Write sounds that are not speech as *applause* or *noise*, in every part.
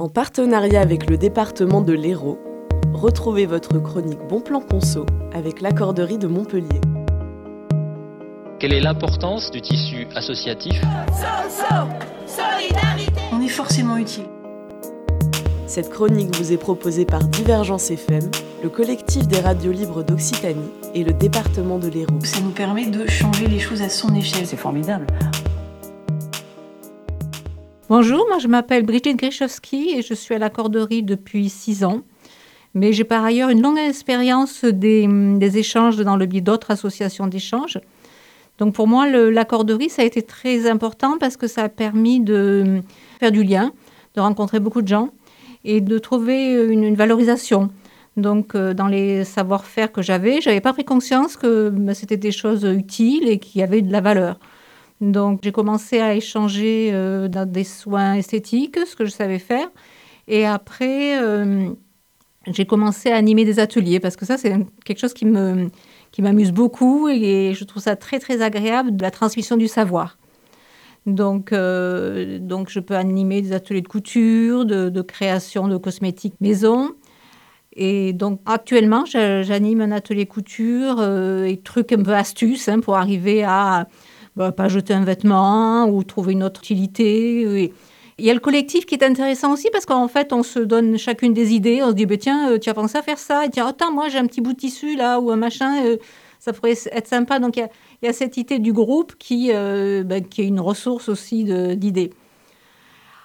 En partenariat avec le département de l'Hérault, retrouvez votre chronique Bon Plan Conso avec l'accorderie de Montpellier. Quelle est l'importance du tissu associatif? On est forcément utile. Cette chronique vous est proposée par Divergence FM, le collectif des radios libres d'Occitanie et le département de l'Hérault. Ça nous permet de changer les choses à son échelle. C'est formidable. Bonjour, moi je m'appelle Brigitte Grichowski et je suis à l'accorderie depuis six ans. Mais j'ai par ailleurs une longue expérience des, échanges dans le biais d'autres associations d'échanges. Donc pour moi, l'accorderie, ça a été très important parce que ça a permis de faire du lien, de rencontrer beaucoup de gens et de trouver une, une valorisation. Donc euh, dans les savoir-faire que j'avais, j'avais pas pris conscience que bah, c'était des choses utiles et qui avaient de la valeur. Donc j'ai commencé à échanger euh, dans des soins esthétiques, ce que je savais faire. Et après, euh, j'ai commencé à animer des ateliers parce que ça, c'est quelque chose qui me qui m'amuse beaucoup et je trouve ça très très agréable de la transmission du savoir. Donc, euh, donc je peux animer des ateliers de couture, de, création de cosmétiques maison. Et donc actuellement, j'anime un atelier couture et trucs un peu astuces hein, pour arriver à bah, pas jeter un vêtement ou trouver une autre utilité. Et il y a le collectif qui est intéressant aussi parce qu'en fait, on se donne chacune des idées. On se dit, bah, tiens, euh, tu as pensé à faire ça Et tiens, attends, moi j'ai un petit bout de tissu là ou un machin, euh, ça pourrait être sympa. Donc il y a, cette idée du groupe qui, euh, bah, qui est une ressource aussi d'idées.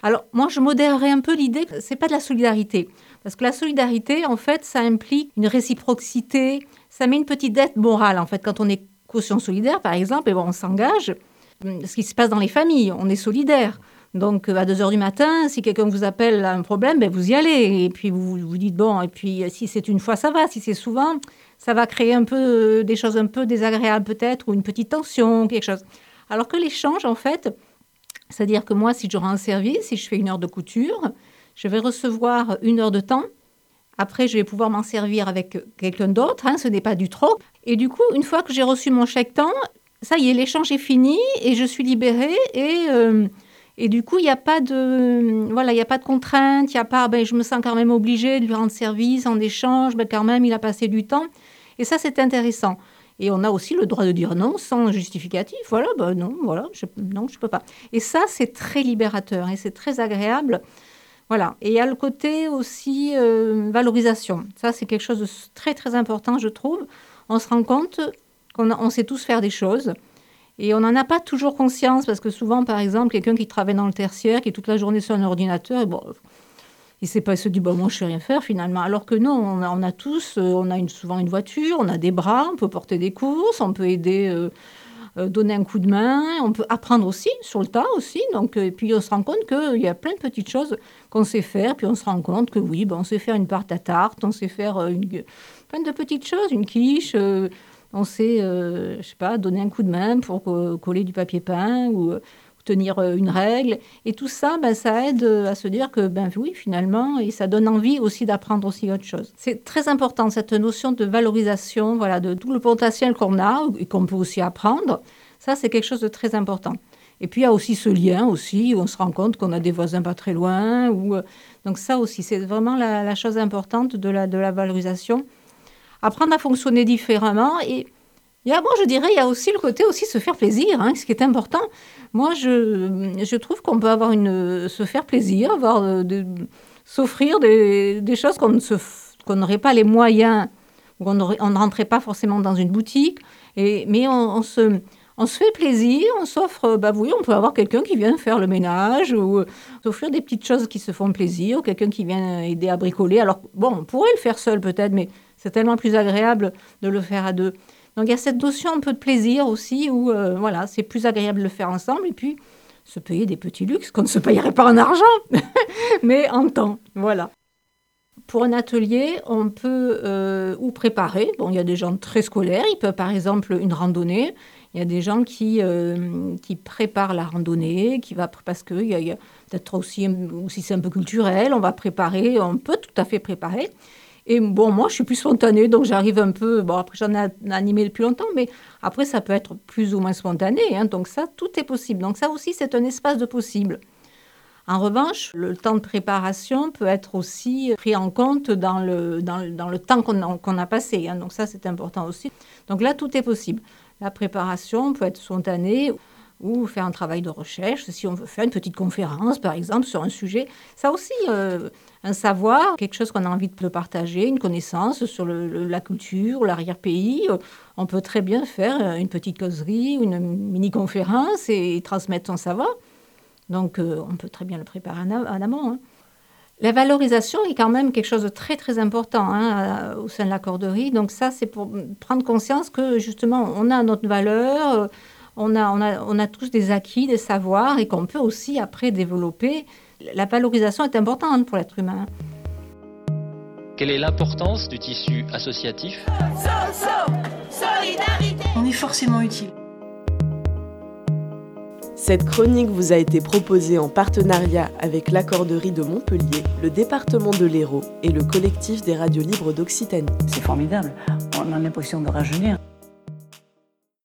Alors moi, je modérerais un peu l'idée que c'est pas de la solidarité. Parce que la solidarité, en fait, ça implique une réciprocité, ça met une petite dette morale. En fait, quand on est caution solidaire, par exemple, et bon, on s'engage, hum, ce qui se passe dans les familles, on est solidaire. Donc, euh, à 2 heures du matin, si quelqu'un vous appelle à un problème, ben, vous y allez. Et puis, vous vous dites, bon, et puis, euh, si c'est une fois, ça va. Si c'est souvent, ça va créer un peu euh, des choses un peu désagréables, peut-être, ou une petite tension, quelque chose. Alors que l'échange, en fait, c'est-à-dire que moi, si je rends un service, si je fais une heure de couture, je vais recevoir une heure de temps. Après, je vais pouvoir m'en servir avec quelqu'un d'autre. hein, ce n'est pas du trop. Et du coup, une fois que j'ai reçu mon chèque temps, ça y est, l'échange est fini et je suis libérée. Et, euh, et du coup, il n'y a pas de voilà, il a pas de contrainte. Y a pas, ben, je me sens quand même obligée de lui rendre service en échange. Ben, quand même, il a passé du temps. Et ça, c'est intéressant. Et on a aussi le droit de dire non sans justificatif. Voilà, ben non, voilà, je, non, je peux pas. Et ça, c'est très libérateur et c'est très agréable. Voilà. Et il y a le côté aussi euh, valorisation. Ça, c'est quelque chose de très, très important, je trouve. On se rend compte qu'on on sait tous faire des choses. Et on n'en a pas toujours conscience, parce que souvent, par exemple, quelqu'un qui travaille dans le tertiaire, qui est toute la journée sur un ordinateur, et bon, il sait pas, il se dit, bon, moi, je sais rien faire finalement. Alors que non, on a, on a tous, euh, on a souvent une voiture, on a des bras, on peut porter des courses, on peut aider, euh, donner un coup de main, on peut apprendre aussi, sur le tas aussi. Donc, euh, et puis on se rend compte qu'il y a plein de petites choses qu'on sait faire, puis on se rend compte que oui, ben, on sait faire une pâte à tarte, on sait faire euh, une, plein de petites choses, une quiche, euh, on sait, euh, je sais pas, donner un coup de main pour co- coller du papier peint ou euh, tenir euh, une règle. Et tout ça, ben, ça aide euh, à se dire que, ben oui, finalement, et ça donne envie aussi d'apprendre aussi autre chose. C'est très important, cette notion de valorisation, voilà, de tout le potentiel qu'on a et qu'on peut aussi apprendre. Ça, c'est quelque chose de très important. Et puis, il y a aussi ce lien aussi, où on se rend compte qu'on a des voisins pas très loin. Ou, euh, donc ça aussi, c'est vraiment la, la chose importante de la, de la valorisation. Apprendre à fonctionner différemment. Et il y a, moi, je dirais, il y a aussi le côté aussi se faire plaisir, hein, ce qui est important. Moi, je, je trouve qu'on peut avoir une, se faire plaisir, avoir euh, s'offrir des, choses qu'on qu'on n'aurait pas les moyens, ou on ne rentrait pas forcément dans une boutique. Et, mais on, on se, on se fait plaisir, on s'offre, bah oui, on peut avoir quelqu'un qui vient faire le ménage ou euh, s'offrir des petites choses qui se font plaisir, ou quelqu'un qui vient aider à bricoler. Alors, bon, on pourrait le faire seul peut-être, mais c'est tellement plus agréable de le faire à deux. Donc, il y a cette notion un peu de plaisir aussi, où, euh, voilà, c'est plus agréable de le faire ensemble, et puis se payer des petits luxes qu'on ne se payerait pas en argent, *laughs* mais en temps, voilà. Pour un atelier, on peut euh, ou préparer. Bon, il y a des gens très scolaires, ils peuvent par exemple une randonnée. Il y a des gens qui, euh, qui préparent la randonnée, qui va parce que y a, peut-être aussi, ou si c'est un peu culturel, on va préparer, on peut tout à fait préparer. Et bon, moi, je suis plus spontanée, donc j'arrive un peu. Bon, après, j'en ai animé depuis longtemps, mais après, ça peut être plus ou moins spontané. hein, donc, ça, tout est possible. Donc, ça aussi, c'est un espace de possible. En revanche, le temps de préparation peut être aussi pris en compte dans le, dans, le temps qu'on a, passé. Hein. Donc ça, c'est important aussi. Donc là, tout est possible. La préparation peut être spontanée ou faire un travail de recherche, si on veut faire une petite conférence, par exemple, sur un sujet. Ça aussi, euh, un savoir, quelque chose qu'on a envie de partager, une connaissance sur la culture, l'arrière-pays. Euh, on peut très bien faire euh, une petite causerie, une mini-conférence et, transmettre son savoir. Donc, on peut très bien le préparer en, amont. Hein. La valorisation est quand même quelque chose de très très important hein, au sein de l'accorderie. Donc ça, c'est pour prendre conscience que justement, on a notre valeur, on a, on a, tous des acquis, des savoirs et qu'on peut aussi après développer. La valorisation est importante pour l'être humain. Quelle est l'importance du tissu associatif? On est forcément utile. Cette chronique vous a été proposée en partenariat avec l'Accorderie de Montpellier, le département de l'Hérault et le collectif des radios libres d'Occitanie. C'est formidable, on a l'impression de rajeunir.